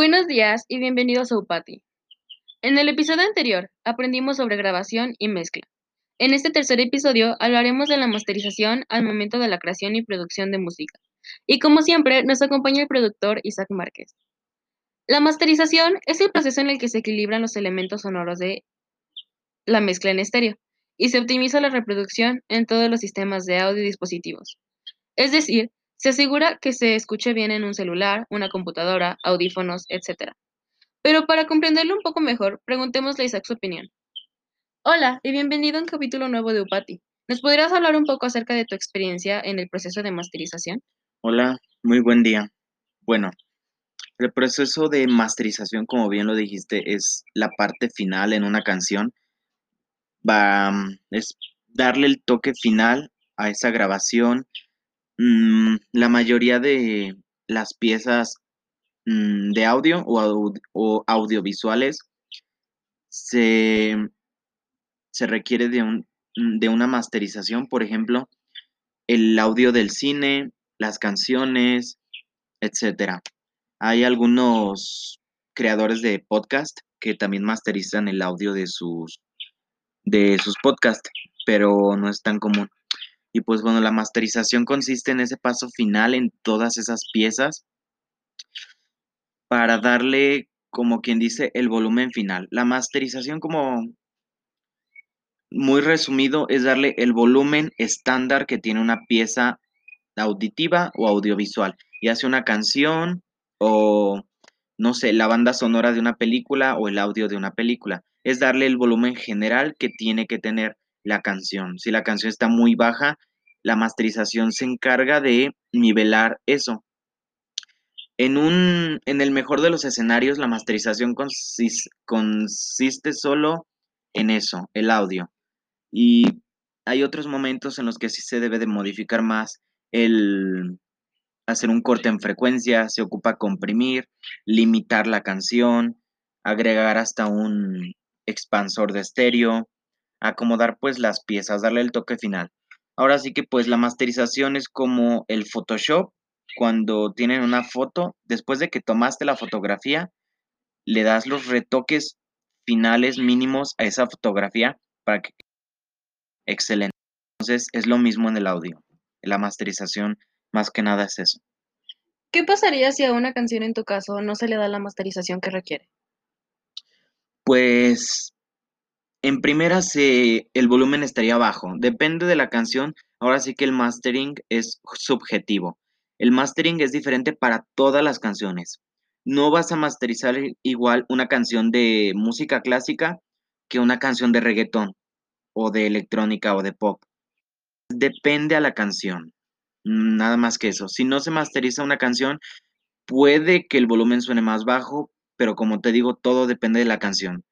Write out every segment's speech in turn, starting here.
Buenos días y bienvenidos a Upati. En el episodio anterior aprendimos sobre grabación y mezcla. En este tercer episodio hablaremos de la masterización al momento de la creación y producción de música. Y como siempre, nos acompaña el productor Isaac Márquez. La masterización es el proceso en el que se equilibran los elementos sonoros de la mezcla en estéreo y se optimiza la reproducción en todos los sistemas de audio y dispositivos. Es decir, se asegura que se escuche bien en un celular, una computadora, audífonos, etc. Pero para comprenderlo un poco mejor, preguntémosle a Isaac su opinión. Hola y bienvenido a un capítulo nuevo de Upati. ¿Nos podrías hablar un poco acerca de tu experiencia en el proceso de masterización? Hola, muy buen día. Bueno, el proceso de masterización, como bien lo dijiste, es la parte final en una canción. Va, es darle el toque final a esa grabación. Mm, la mayoría de las piezas mm, de audio o, audiovisuales se, se requiere de, un, de una masterización, por ejemplo, el audio del cine, las canciones, etcétera. Hay algunos creadores de podcast que también masterizan el audio de sus de sus podcasts, pero no es tan común. Y pues bueno, la masterización consiste en ese paso final en todas esas piezas para darle, como quien dice, el volumen final. La masterización, como muy resumido, es darle el volumen estándar que tiene una pieza auditiva o audiovisual, ya sea una canción o, no sé, la banda sonora de una película o el audio de una película. Es darle el volumen general que tiene que tener la canción. Si la canción está muy baja, la masterización se encarga de nivelar eso. En, un, en el mejor de los escenarios, la masterización consiste, solo en eso, el audio. Y hay otros momentos en los que sí se debe de modificar más el hacer un corte en frecuencia, se ocupa comprimir, limitar la canción, agregar hasta un expansor de estéreo, acomodar pues las piezas, darle el toque final. Ahora sí que pues la masterización es como el Photoshop, cuando tienen una foto, después de que tomaste la fotografía, le das los retoques finales mínimos a esa fotografía para que excelente. Entonces es lo mismo en el audio la masterización más que nada es eso. ¿Qué pasaría si a una canción en tu caso no se le da la masterización que requiere? Pues en primera se, el volumen estaría bajo. Depende de la canción. Ahora sí que el mastering es subjetivo. El mastering es diferente para todas las canciones. No vas a masterizar igual una canción de música clásica que una canción de reggaetón o de electrónica o de pop. Depende a la canción, nada más que eso. Si no se masteriza una canción, puede que el volumen suene más bajo, pero como te digo, todo depende de la canción.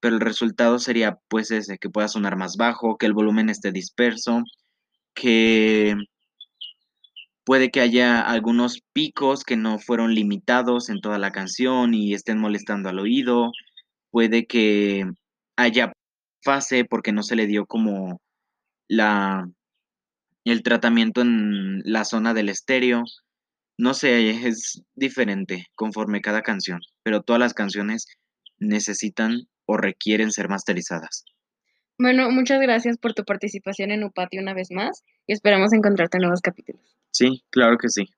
Pero el resultado sería pues ese, que pueda sonar más bajo, que el volumen esté disperso, que puede que haya algunos picos que no fueron limitados en toda la canción y estén molestando al oído, puede que haya fase porque no se le dio como la el tratamiento en la zona del estéreo. No sé, es diferente conforme cada canción, pero todas las canciones necesitan o requieren ser masterizadas. Bueno, muchas gracias por tu participación en Upati una vez más y esperamos encontrarte en nuevos capítulos. Sí, claro que sí.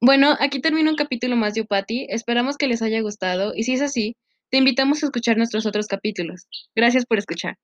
Bueno, aquí termina un capítulo más de Upati. Esperamos que les haya gustado y si es así, te invitamos a escuchar nuestros otros capítulos. Gracias por escuchar.